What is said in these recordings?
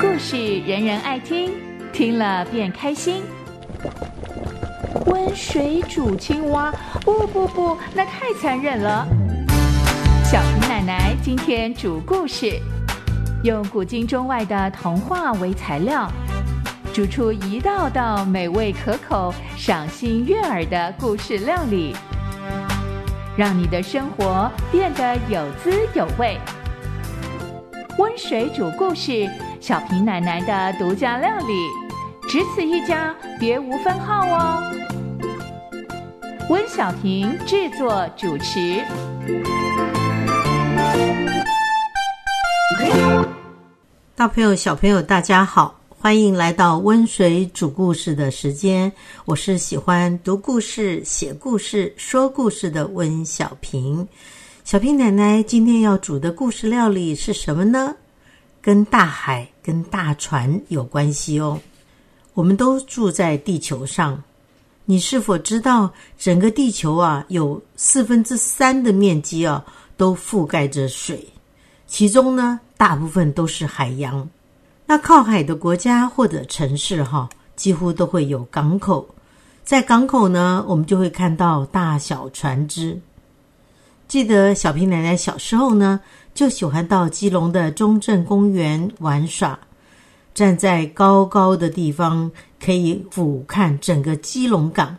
故事人人爱听，听了便开心。温水煮青蛙，不不不，那太残忍了。小平奶奶今天煮故事，用古今中外的童话为材料，煮出一道道美味可口、赏心悦耳的故事料理，让你的生活变得有滋有味。温水煮故事，小平奶奶的独家料理，只此一家，别无分号哦。温小平制作主持。大朋友、小朋友，大家好，欢迎来到温水煮故事的时间。我是喜欢读故事、写故事、说故事的温小平。小平奶奶今天要煮的故事料理是什么呢？跟大海、跟大船有关系哦。我们都住在地球上，你是否知道整个地球啊，有四分之三的面积啊，都覆盖着水？其中呢，大部分都是海洋。那靠海的国家或者城市，哈，几乎都会有港口。在港口呢，我们就会看到大小船只。记得小平奶奶小时候呢，就喜欢到基隆的中正公园玩耍。站在高高的地方，可以俯瞰整个基隆港，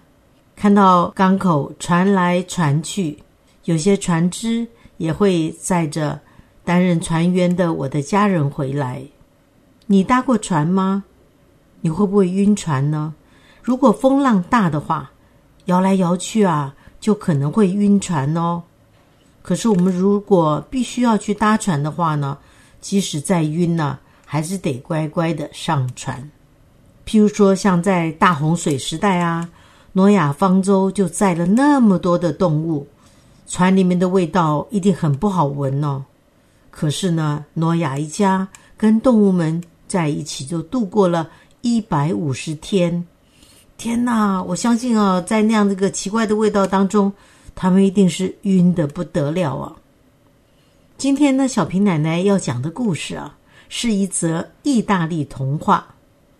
看到港口船来船去，有些船只也会载着。担任船员的我的家人回来，你搭过船吗？你会不会晕船呢？如果风浪大的话，摇来摇去啊，就可能会晕船哦。可是我们如果必须要去搭船的话呢，即使再晕呢，还是得乖乖的上船。譬如说，像在大洪水时代啊，诺亚方舟就载了那么多的动物，船里面的味道一定很不好闻哦。可是呢，诺亚一家跟动物们在一起，就度过了一百五十天。天哪！我相信啊，在那样的一个奇怪的味道当中，他们一定是晕的不得了啊。今天呢，小平奶奶要讲的故事啊，是一则意大利童话。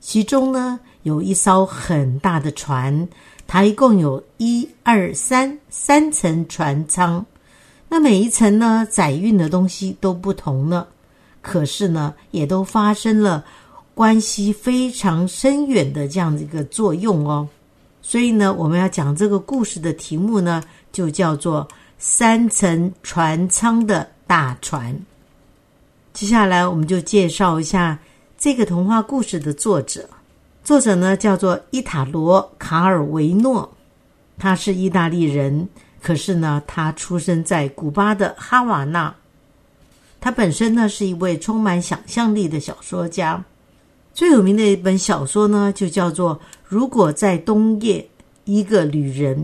其中呢，有一艘很大的船，它一共有一二三三层船舱。那每一层呢，载运的东西都不同呢，可是呢，也都发生了关系非常深远的这样的一个作用哦。所以呢，我们要讲这个故事的题目呢，就叫做“三层船舱的大船”。接下来，我们就介绍一下这个童话故事的作者。作者呢，叫做伊塔罗·卡尔维诺，他是意大利人。可是呢，他出生在古巴的哈瓦那。他本身呢是一位充满想象力的小说家。最有名的一本小说呢，就叫做《如果在冬夜，一个旅人》。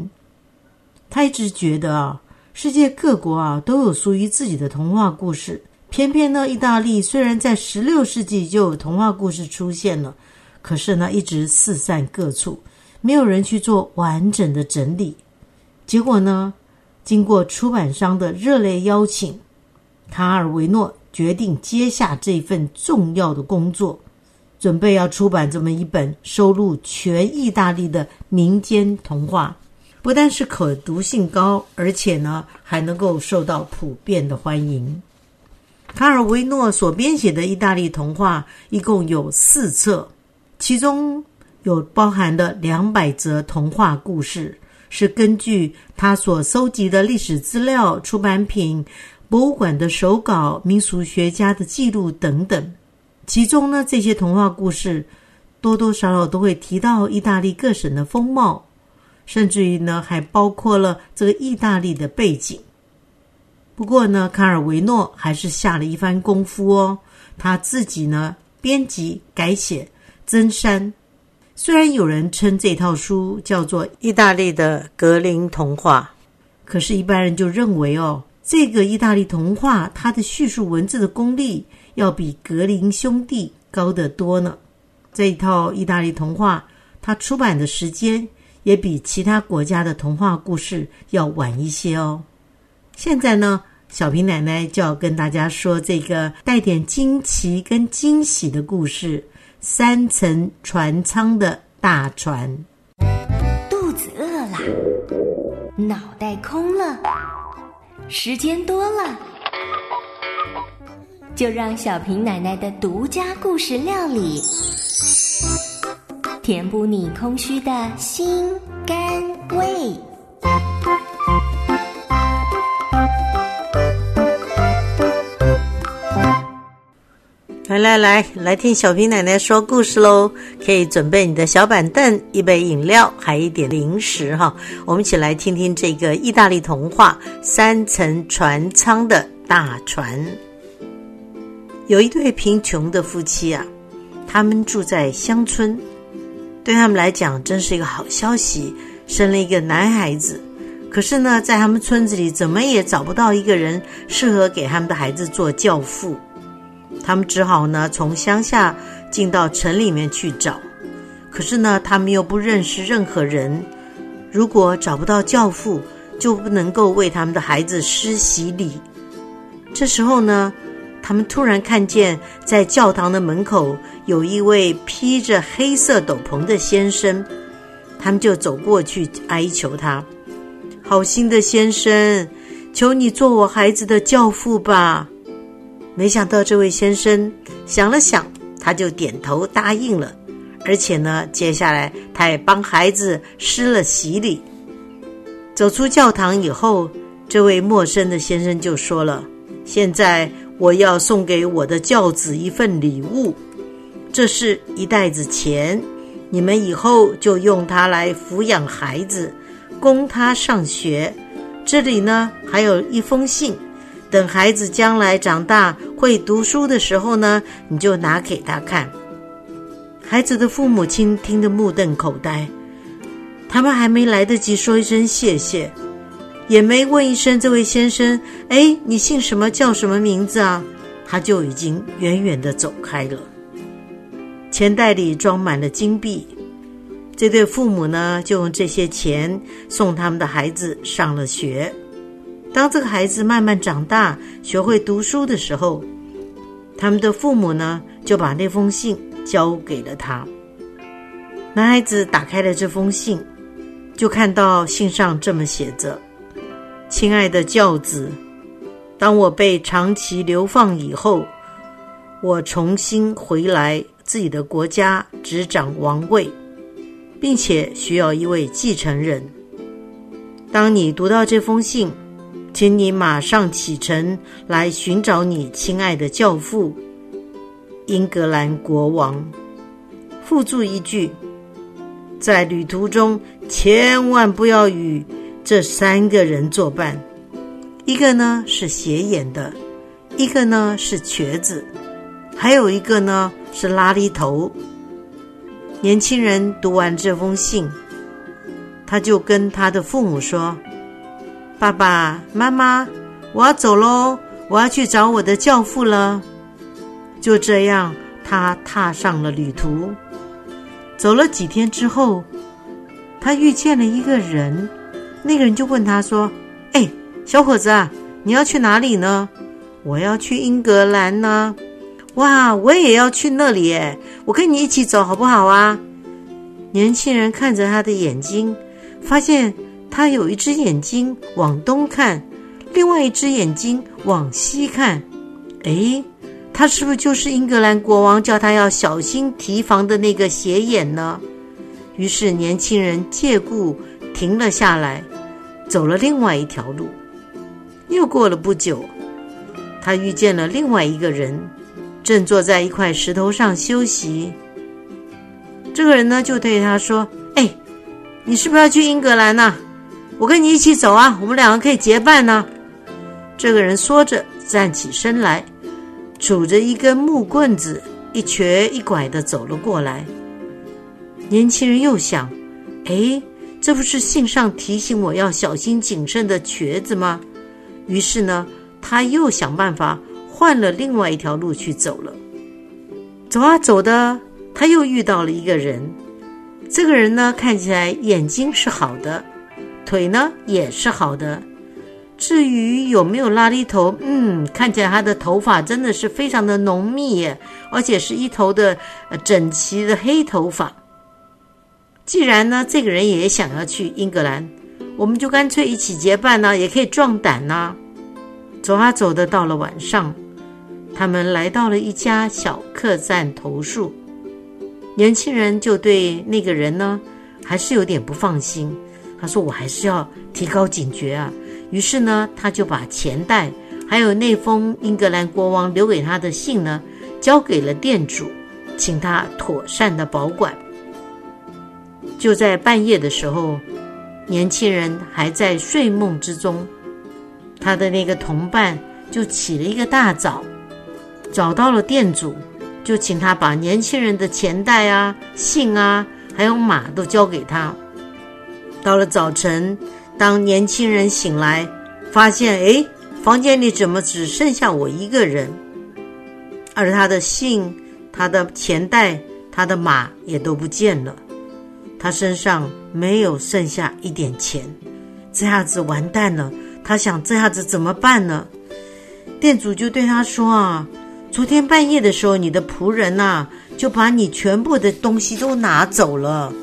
他一直觉得啊，世界各国啊都有属于自己的童话故事。偏偏呢，意大利虽然在十六世纪就有童话故事出现了，可是呢，一直四散各处，没有人去做完整的整理。结果呢？经过出版商的热烈邀请，卡尔维诺决定接下这份重要的工作，准备要出版这么一本收录全意大利的民间童话。不但是可读性高，而且呢还能够受到普遍的欢迎。卡尔维诺所编写的意大利童话一共有四册，其中有包含的两百则童话故事。是根据他所搜集的历史资料、出版品、博物馆的手稿、民俗学家的记录等等。其中呢，这些童话故事多多少少都会提到意大利各省的风貌，甚至于呢，还包括了这个意大利的背景。不过呢，卡尔维诺还是下了一番功夫哦，他自己呢编辑、改写、增删。虽然有人称这套书叫做《意大利的格林童话》，可是，一般人就认为哦，这个意大利童话它的叙述文字的功力要比格林兄弟高得多呢。这一套意大利童话，它出版的时间也比其他国家的童话故事要晚一些哦。现在呢，小平奶奶就要跟大家说这个带点惊奇跟惊喜的故事——三层船舱的大船。肚子饿了，脑袋空了，时间多了，就让小平奶奶的独家故事料理，填补你空虚的心肝胃。来来来，来听小平奶奶说故事喽！可以准备你的小板凳、一杯饮料，还一点零食哈。我们一起来听听这个意大利童话《三层船舱的大船》。有一对贫穷的夫妻啊，他们住在乡村，对他们来讲真是一个好消息，生了一个男孩子。可是呢，在他们村子里，怎么也找不到一个人适合给他们的孩子做教父。他们只好呢从乡下进到城里面去找，可是呢他们又不认识任何人。如果找不到教父，就不能够为他们的孩子施洗礼。这时候呢，他们突然看见在教堂的门口有一位披着黑色斗篷的先生，他们就走过去哀求他：“好心的先生，求你做我孩子的教父吧。”没想到这位先生想了想，他就点头答应了，而且呢，接下来他也帮孩子施了洗礼。走出教堂以后，这位陌生的先生就说了：“现在我要送给我的教子一份礼物，这是一袋子钱，你们以后就用它来抚养孩子，供他上学。这里呢，还有一封信。”等孩子将来长大会读书的时候呢，你就拿给他看。孩子的父母亲听得目瞪口呆，他们还没来得及说一声谢谢，也没问一声这位先生：“哎，你姓什么？叫什么名字啊？”他就已经远远的走开了。钱袋里装满了金币，这对父母呢，就用这些钱送他们的孩子上了学。当这个孩子慢慢长大，学会读书的时候，他们的父母呢就把那封信交给了他。男孩子打开了这封信，就看到信上这么写着：“亲爱的教子，当我被长期流放以后，我重新回来自己的国家执掌王位，并且需要一位继承人。当你读到这封信。”请你马上启程来寻找你亲爱的教父——英格兰国王。附注一句：在旅途中千万不要与这三个人作伴。一个呢是斜眼的，一个呢是瘸子，还有一个呢是拉力头。年轻人读完这封信，他就跟他的父母说。爸爸妈妈，我要走喽！我要去找我的教父了。就这样，他踏上了旅途。走了几天之后，他遇见了一个人。那个人就问他说：“哎，小伙子啊，你要去哪里呢？”“我要去英格兰呢。”“哇，我也要去那里耶！我跟你一起走好不好啊？”年轻人看着他的眼睛，发现。他有一只眼睛往东看，另外一只眼睛往西看。哎，他是不是就是英格兰国王叫他要小心提防的那个斜眼呢？于是年轻人借故停了下来，走了另外一条路。又过了不久，他遇见了另外一个人，正坐在一块石头上休息。这个人呢，就对他说：“哎，你是不是要去英格兰呢？”我跟你一起走啊，我们两个可以结伴呢。这个人说着，站起身来，拄着一根木棍子，一瘸一拐的走了过来。年轻人又想：哎，这不是信上提醒我要小心谨慎的瘸子吗？于是呢，他又想办法换了另外一条路去走了。走啊走的，他又遇到了一个人。这个人呢，看起来眼睛是好的。腿呢也是好的，至于有没有拉力头，嗯，看起来他的头发真的是非常的浓密耶，而且是一头的整齐的黑头发。既然呢，这个人也想要去英格兰，我们就干脆一起结伴呢，也可以壮胆呐。走啊走的，到了晚上，他们来到了一家小客栈投宿。年轻人就对那个人呢，还是有点不放心。他说：“我还是要提高警觉啊。”于是呢，他就把钱袋还有那封英格兰国王留给他的信呢，交给了店主，请他妥善的保管。就在半夜的时候，年轻人还在睡梦之中，他的那个同伴就起了一个大早，找到了店主，就请他把年轻人的钱袋啊、信啊，还有马都交给他。到了早晨。当年轻人醒来，发现哎，房间里怎么只剩下我一个人？而他的信、他的钱袋、他的马也都不见了。他身上没有剩下一点钱，这下子完蛋了。他想，这下子怎么办呢？店主就对他说：“啊，昨天半夜的时候，你的仆人呐，就把你全部的东西都拿走了。”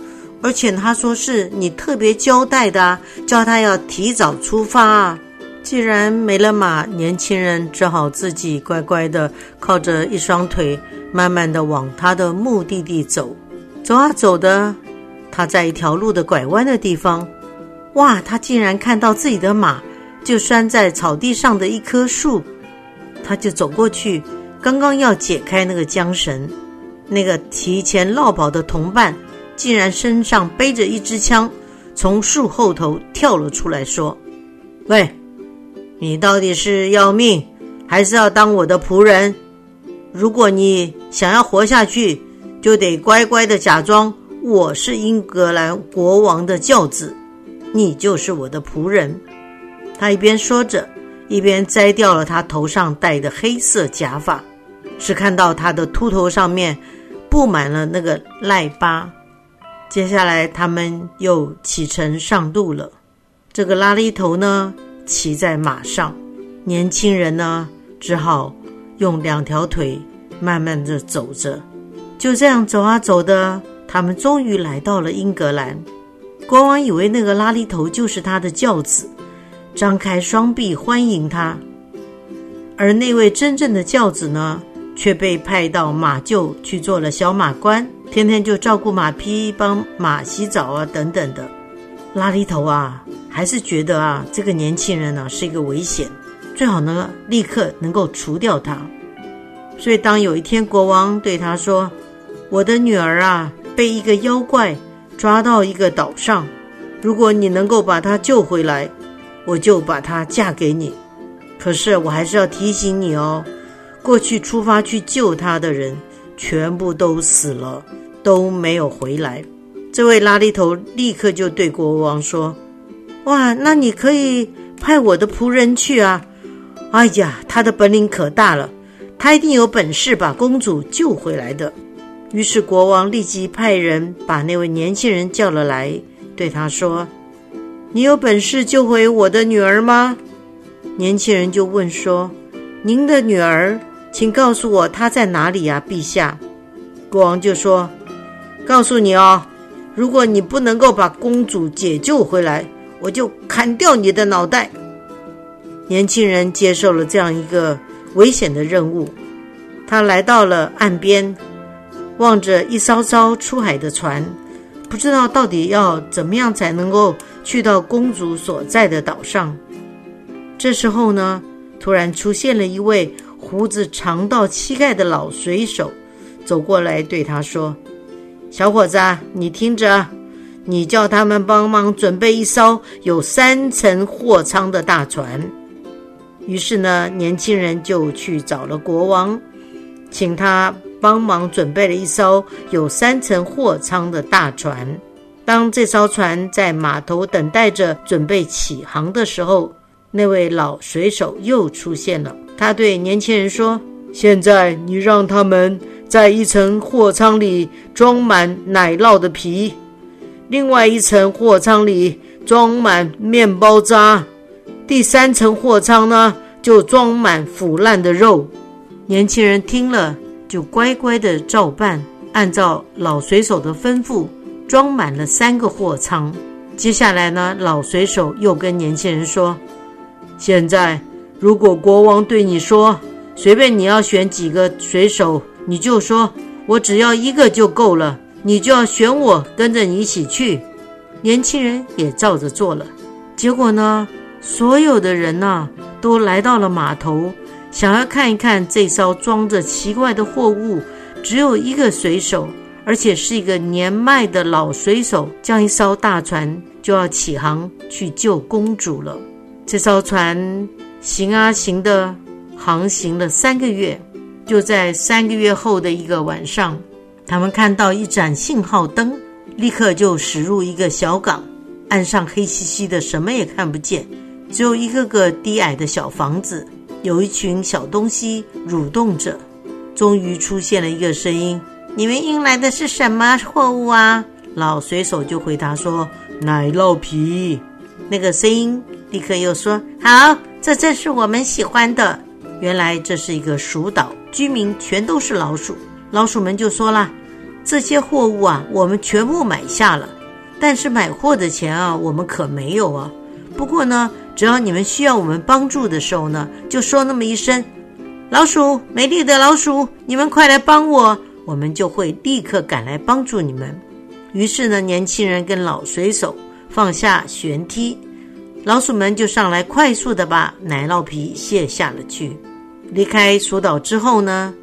而且他说是你特别交代的，叫他要提早出发。既然没了马，年轻人只好自己乖乖的靠着一双腿，慢慢的往他的目的地走。走啊走的，他在一条路的拐弯的地方，哇！他竟然看到自己的马就拴在草地上的一棵树，他就走过去，刚刚要解开那个缰绳，那个提前落跑的同伴。竟然身上背着一支枪，从树后头跳了出来，说：“喂，你到底是要命，还是要当我的仆人？如果你想要活下去，就得乖乖的假装我是英格兰国王的轿子，你就是我的仆人。”他一边说着，一边摘掉了他头上戴的黑色假发，只看到他的秃头上面布满了那个癞疤。接下来，他们又启程上路了。这个拉力头呢，骑在马上，年轻人呢，只好用两条腿慢慢的走着。就这样走啊走的，他们终于来到了英格兰。国王以为那个拉力头就是他的轿子，张开双臂欢迎他。而那位真正的轿子呢，却被派到马厩去做了小马官。天天就照顾马匹，帮马洗澡啊，等等的。拉力头啊，还是觉得啊，这个年轻人呢是一个危险，最好呢立刻能够除掉他。所以当有一天国王对他说：“我的女儿啊，被一个妖怪抓到一个岛上，如果你能够把她救回来，我就把她嫁给你。可是我还是要提醒你哦，过去出发去救她的人。”全部都死了，都没有回来。这位拉力头立刻就对国王说：“哇，那你可以派我的仆人去啊！哎呀，他的本领可大了，他一定有本事把公主救回来的。”于是国王立即派人把那位年轻人叫了来，对他说：“你有本事救回我的女儿吗？”年轻人就问说：“您的女儿？”请告诉我她在哪里呀，陛下。国王就说：“告诉你哦，如果你不能够把公主解救回来，我就砍掉你的脑袋。”年轻人接受了这样一个危险的任务，他来到了岸边，望着一艘艘出海的船，不知道到底要怎么样才能够去到公主所在的岛上。这时候呢，突然出现了一位。胡子长到膝盖的老水手走过来，对他说：“小伙子，你听着，你叫他们帮忙准备一艘有三层货舱的大船。”于是呢，年轻人就去找了国王，请他帮忙准备了一艘有三层货舱的大船。当这艘船在码头等待着准备起航的时候，那位老水手又出现了。他对年轻人说：“现在你让他们在一层货舱里装满奶酪的皮，另外一层货舱里装满面包渣，第三层货仓呢，就装满腐烂的肉。年轻人听了，就乖乖的照办，按照老水手的吩咐，装满了三个货仓。接下来呢，老水手又跟年轻人说：“现在，如果国王对你说，随便你要选几个水手，你就说我只要一个就够了，你就要选我，跟着你一起去。”年轻人也照着做了。结果呢？所有的人呐，都来到了码头，想要看一看这艘装着奇怪的货物。只有一个水手，而且是一个年迈的老水手，将一艘大船就要起航去救公主了。这艘船行啊行的，航行了三个月，就在三个月后的一个晚上，他们看到一盏信号灯，立刻就驶入一个小港，岸上黑漆漆的，什么也看不见。只有一个个低矮的小房子，有一群小东西蠕动着。终于出现了一个声音：“你们运来的是什么货物啊？”老水手就回答说：“奶酪皮。”那个声音立刻又说：“好，这正是我们喜欢的。”原来这是一个鼠岛，居民全都是老鼠。老鼠们就说了：“这些货物啊，我们全部买下了，但是买货的钱啊，我们可没有啊。不过呢。”只要你们需要我们帮助的时候呢，就说那么一声“老鼠，美丽的老鼠，你们快来帮我”，我们就会立刻赶来帮助你们。于是呢，年轻人跟老水手放下悬梯，老鼠们就上来，快速的把奶酪皮卸下了去。离开鼠岛之后呢，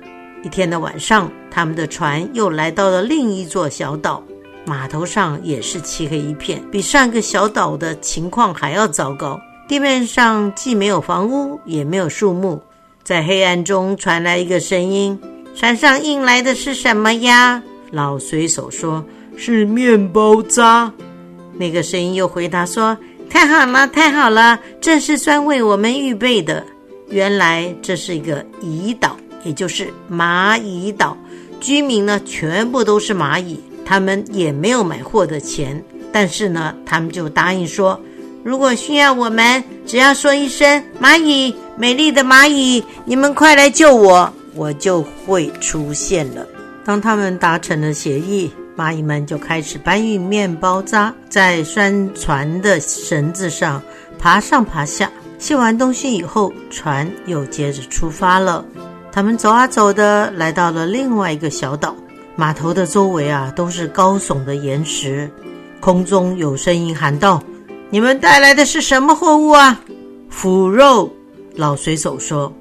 一天的晚上，他们的船又来到了另一座小岛，码头上也是漆黑一片，比上个小岛的情况还要糟糕。地面上既没有房屋，也没有树木，在黑暗中传来一个声音：“船上运来的是什么呀？”老水手说：“是面包渣。”那个声音又回答说：“太好了，太好了，这是专为我们预备的。原来这是一个蚁岛，也就是蚂蚁岛，居民呢全部都是蚂蚁，他们也没有买货的钱，但是呢，他们就答应说。”如果需要我们，只要说一声“蚂蚁，美丽的蚂蚁，你们快来救我”，我就会出现了。当他们达成了协议，蚂蚁们就开始搬运面包渣，在拴船的绳子上爬上爬下。卸完东西以后，船又接着出发了。他们走啊走的，来到了另外一个小岛。码头的周围啊，都是高耸的岩石。空中有声音喊道。你们带来的是什么货物啊？腐肉。老水手说：“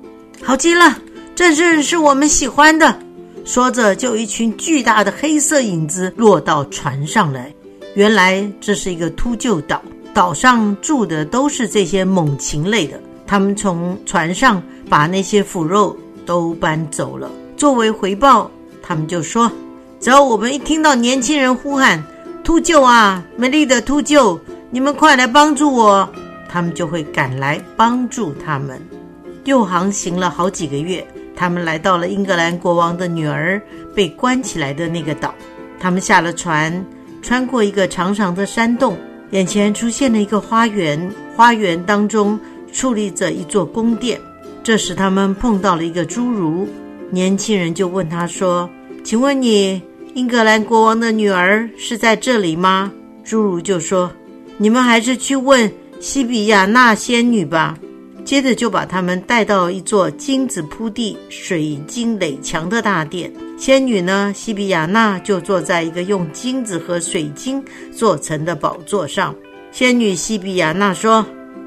好极了，这正是我们喜欢的。”说着，就一群巨大的黑色影子落到船上来。原来这是一个秃鹫岛，岛上住的都是这些猛禽类的。他们从船上把那些腐肉都搬走了。作为回报，他们就说：“只要我们一听到年轻人呼喊‘秃鹫啊，美丽的秃鹫’。”你们快来帮助我，他们就会赶来帮助他们。又航行了好几个月，他们来到了英格兰国王的女儿被关起来的那个岛。他们下了船，穿过一个长长的山洞，眼前出现了一个花园。花园当中矗立着一座宫殿。这时，他们碰到了一个侏儒。年轻人就问他说：“请问你，英格兰国王的女儿是在这里吗？”侏儒就说。你们还是去问西比亚那仙女吧。接着就把他们带到一座金子铺地、水晶垒墙的大殿。仙女呢，西比亚娜就坐在一个用金子和水晶做成的宝座上。仙女西比亚娜说：“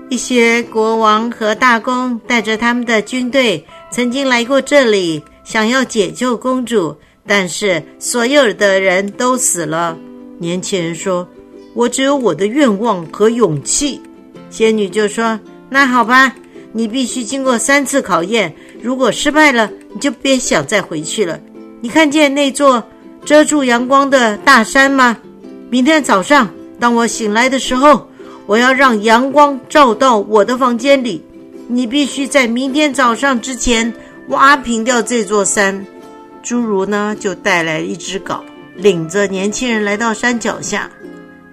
一些国王和大公带着他们的军队曾经来过这里，想要解救公主，但是所有的人都死了。”年轻人说。我只有我的愿望和勇气，仙女就说：“那好吧，你必须经过三次考验，如果失败了，你就别想再回去了。你看见那座遮住阳光的大山吗？明天早上，当我醒来的时候，我要让阳光照到我的房间里。你必须在明天早上之前挖平掉这座山。”侏儒呢，就带来一只镐，领着年轻人来到山脚下。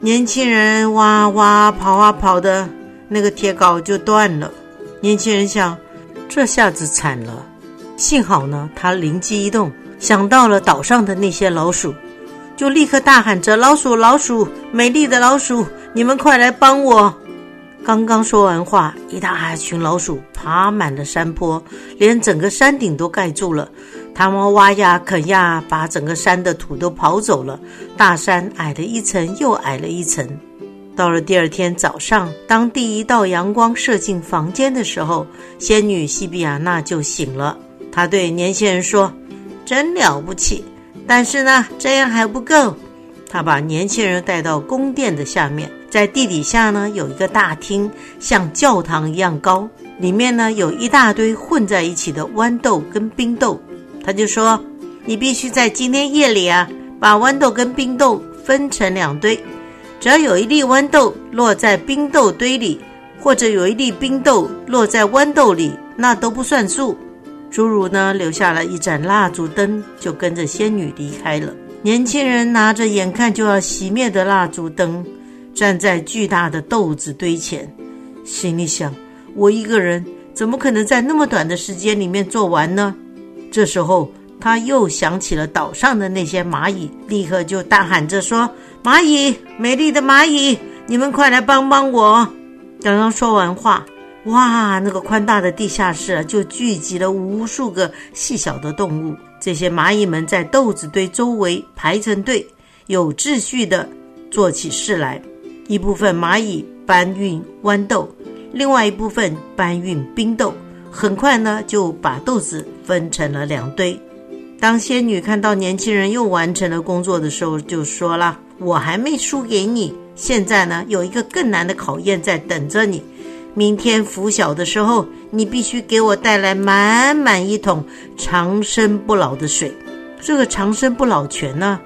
年轻人哇哇跑啊跑的，那个铁镐就断了。年轻人想，这下子惨了。幸好呢，他灵机一动，想到了岛上的那些老鼠，就立刻大喊着：“老鼠，老鼠，美丽的老鼠，你们快来帮我！”刚刚说完话，一大群老鼠爬满了山坡，连整个山顶都盖住了。他们挖呀啃呀，把整个山的土都刨走了。大山矮了一层又矮了一层。到了第二天早上，当第一道阳光射进房间的时候，仙女西比亚娜就醒了。她对年轻人说：“真了不起，但是呢，这样还不够。”她把年轻人带到宫殿的下面。在地底下呢，有一个大厅，像教堂一样高，里面呢有一大堆混在一起的豌豆跟冰豆。他就说：“你必须在今天夜里啊，把豌豆跟冰豆分成两堆，只要有一粒豌豆落在冰豆堆里，或者有一粒冰豆落在豌豆里，那都不算数。”侏儒呢，留下了一盏蜡烛灯，就跟着仙女离开了。年轻人拿着眼看就要熄灭的蜡烛灯。站在巨大的豆子堆前，心里想：我一个人怎么可能在那么短的时间里面做完呢？这时候，他又想起了岛上的那些蚂蚁，立刻就大喊着说：“蚂蚁，美丽的蚂蚁，你们快来帮帮我！”刚刚说完话，哇，那个宽大的地下室，就聚集了无数个细小的动物。这些蚂蚁们在豆子堆周围排成队，有秩序地做起事来。一部分蚂蚁搬运豌豆，另外一部分搬运冰豆。很快呢，就把豆子分成了两堆。当仙女看到年轻人又完成了工作的时候，就说了：“我还没输给你，现在呢，有一个更难的考验在等着你。明天拂晓的时候，你必须给我带来满满一桶长生不老的水。这个长生不老泉呢，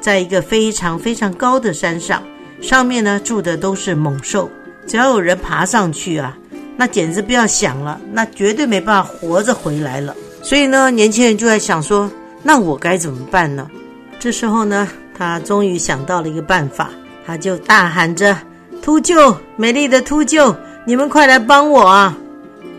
在一个非常非常高的山上。”上面呢住的都是猛兽，只要有人爬上去啊，那简直不要想了，那绝对没办法活着回来了。所以呢，年轻人就在想说，那我该怎么办呢？这时候呢，他终于想到了一个办法，他就大喊着：“秃鹫，美丽的秃鹫，你们快来帮我啊！”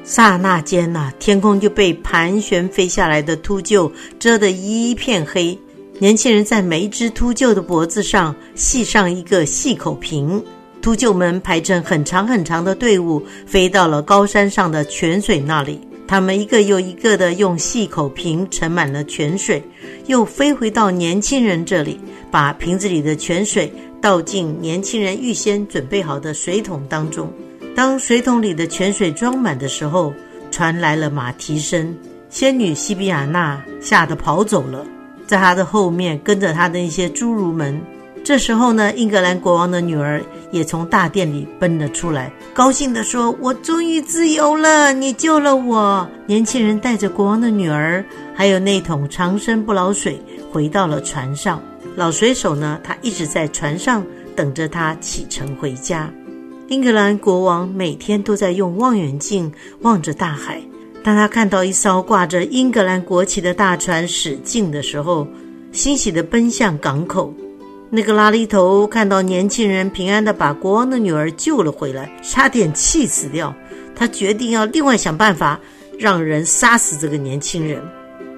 刹那间呐，天空就被盘旋飞下来的秃鹫遮得一片黑。年轻人在每一只秃鹫的脖子上系上一个细口瓶，秃鹫们排成很长很长的队伍，飞到了高山上的泉水那里。他们一个又一个的用细口瓶盛满了泉水，又飞回到年轻人这里，把瓶子里的泉水倒进年轻人预先准备好的水桶当中。当水桶里的泉水装满的时候，传来了马蹄声，仙女西比亚娜吓得跑走了。在她的后面跟着她的一些侏儒们。这时候呢，英格兰国王的女儿也从大殿里奔了出来，高兴地说：“我终于自由了，你救了我！”年轻人带着国王的女儿，还有那桶长生不老水，回到了船上。老水手呢，他一直在船上等着他启程回家。英格兰国王每天都在用望远镜望着大海。当他看到一艘挂着英格兰国旗的大船驶近的时候，欣喜地奔向港口。那个拉力头看到年轻人平安的把国王的女儿救了回来，差点气死掉。他决定要另外想办法让人杀死这个年轻人。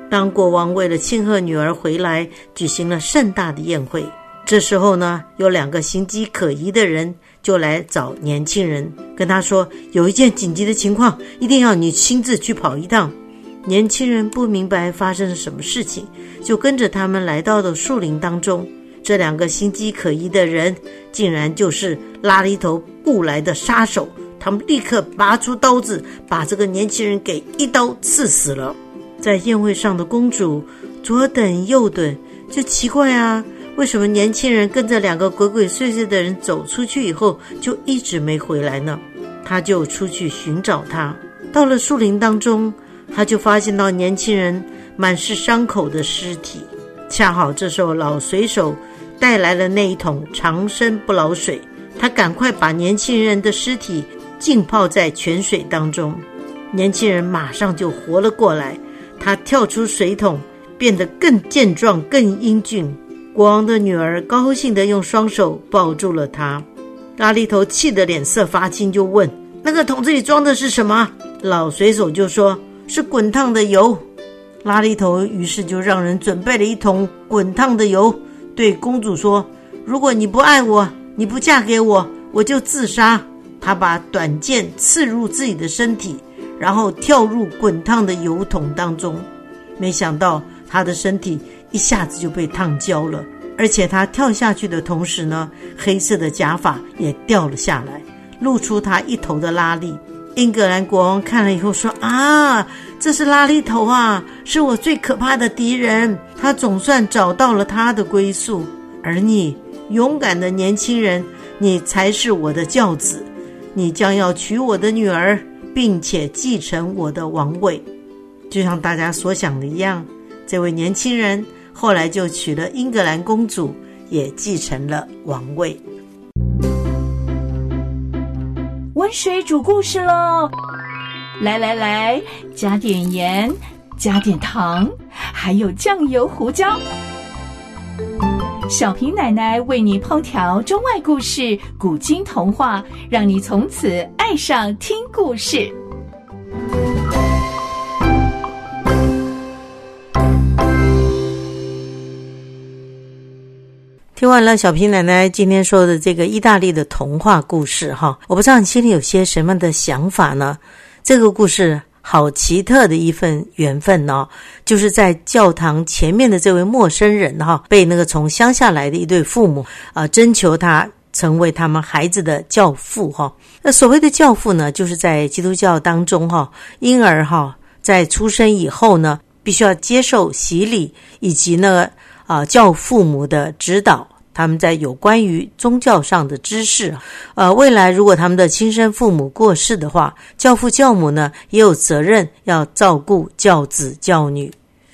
当国王为了庆贺女儿回来，举行了盛大的宴会。这时候呢，有两个形迹可疑的人。就来找年轻人，跟他说有一件紧急的情况，一定要你亲自去跑一趟。年轻人不明白发生了什么事情，就跟着他们来到了树林当中。这两个心机可疑的人，竟然就是拉了一头雇来的杀手。他们立刻拔出刀子，把这个年轻人给一刀刺死了。在宴会上的公主左等右等，就奇怪啊。为什么年轻人跟着两个鬼鬼祟祟的人走出去以后，就一直没回来呢？他就出去寻找他。到了树林当中，他就发现到年轻人满是伤口的尸体。恰好这时候老水手带来了那一桶长生不老水，他赶快把年轻人的尸体浸泡在泉水当中。年轻人马上就活了过来，他跳出水桶，变得更健壮、更英俊。国王的女儿高兴地用双手抱住了他，拉力头气得脸色发青，就问：“那个桶子里装的是什么？老水手就说：“是滚烫的油。”拉力头于是就让人准备了一桶滚烫的油，对公主说：“如果你不爱我，你不嫁给我，我就自杀。”他把短剑刺入自己的身体，然后跳入滚烫的油桶当中。没想到他的身体一下子就被烫焦了，而且他跳下去的同时呢，黑色的假发也掉了下来，露出他一头的拉力。英格兰国王看了以后说：“啊，这是拉力头啊，是我最可怕的敌人。他总算找到了他的归宿，而你，勇敢的年轻人，你才是我的教子。你将要娶我的女儿，并且继承我的王位。就像大家所想的一样，这位年轻人后来就娶了英格兰公主，也继承了王位。”水煮故事喽！来来来，加点盐，加点糖，还有酱油、胡椒。小平奶奶为你烹调中外故事、古今童话，让你从此爱上听故事。听完了小平奶奶今天说的这个意大利的童话故事，哈，我不知道你心里有些什么的想法呢？这个故事好奇特的一份缘分呢，就是在教堂前面的这位陌生人，哈，被那个从乡下来的一对父母啊征求他成为他们孩子的教父，哈。那所谓的教父呢，就是在基督教当中，哈，婴儿哈在出生以后呢，必须要接受洗礼以及那个。啊，教父母的指导，他们在有关于宗教上的知识。呃，未来如果他们的亲生父母过世的话，教父教母呢也有责任要照顾教子教女。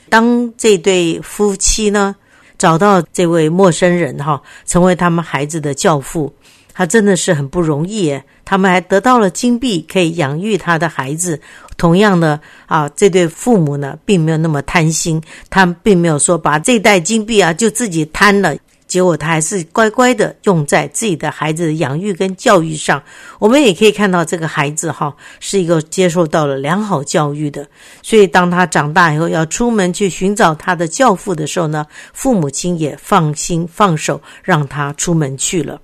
当这对夫妻呢找到这位陌生人哈，成为他们孩子的教父。他真的是很不容易耶，他们还得到了金币，可以养育他的孩子。同样的啊，这对父母呢，并没有那么贪心，他们并没有说把这袋金币啊就自己贪了，结果他还是乖乖的用在自己的孩子的养育跟教育上。我们也可以看到，这个孩子哈是一个接受到了良好教育的，所以当他长大以后要出门去寻找他的教父的时候呢，父母亲也放心放手让他出门去了。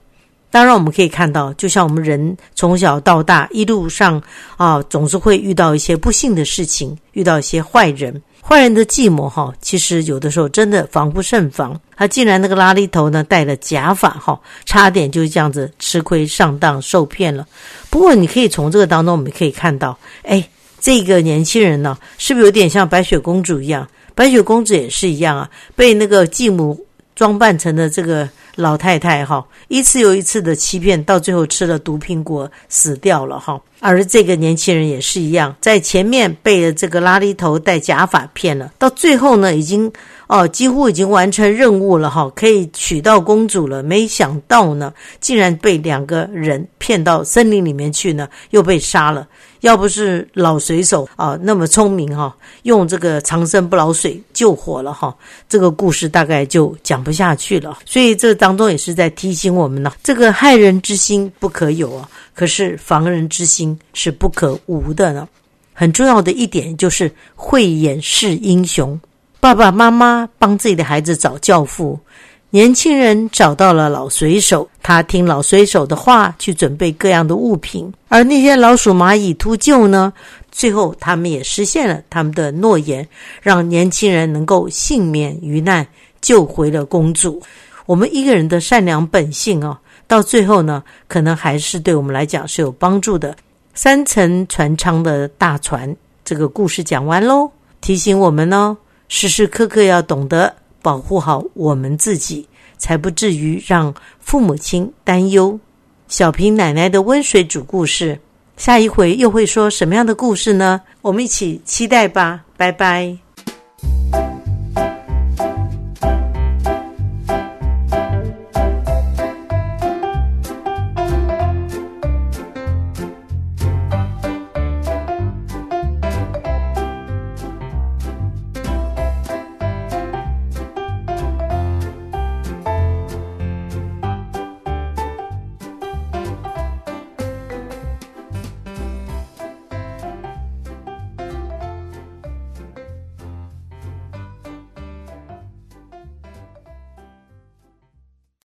当然，我们可以看到，就像我们人从小到大一路上啊，总是会遇到一些不幸的事情，遇到一些坏人。坏人的计谋哈，其实有的时候真的防不胜防。他竟然那个拉力头呢，带了假发哈，差点就这样子吃亏上当受骗了。不过，你可以从这个当中，我们可以看到，哎，这个年轻人呢，是不是有点像白雪公主一样？白雪公主也是一样啊，被那个继母装扮成了这个。老太太哈，一次又一次的欺骗，到最后吃了毒苹果死掉了哈。而这个年轻人也是一样，在前面被这个拉力头戴假发骗了，到最后呢，已经哦几乎已经完成任务了哈，可以娶到公主了。没想到呢，竟然被两个人骗到森林里面去呢，又被杀了。要不是老水手啊那么聪明哈，用这个长生不老水救活了哈，这个故事大概就讲不下去了。所以这当中也是在提醒我们呢，这个害人之心不可有啊，可是防人之心是不可无的呢。很重要的一点就是慧眼识英雄，爸爸妈妈帮自己的孩子找教父。年轻人找到了老水手，他听老水手的话，去准备各样的物品。而那些老鼠、蚂蚁、秃鹫呢？最后，他们也实现了他们的诺言，让年轻人能够幸免于难，救回了公主。我们一个人的善良本性啊，到最后呢，可能还是对我们来讲是有帮助的。三层船舱的大船，这个故事讲完喽，提醒我们呢，时时刻刻要懂得。保护好我们自己，才不至于让父母亲担忧。小平奶奶的温水煮故事，下一回又会说什么样的故事呢？我们一起期待吧，拜拜。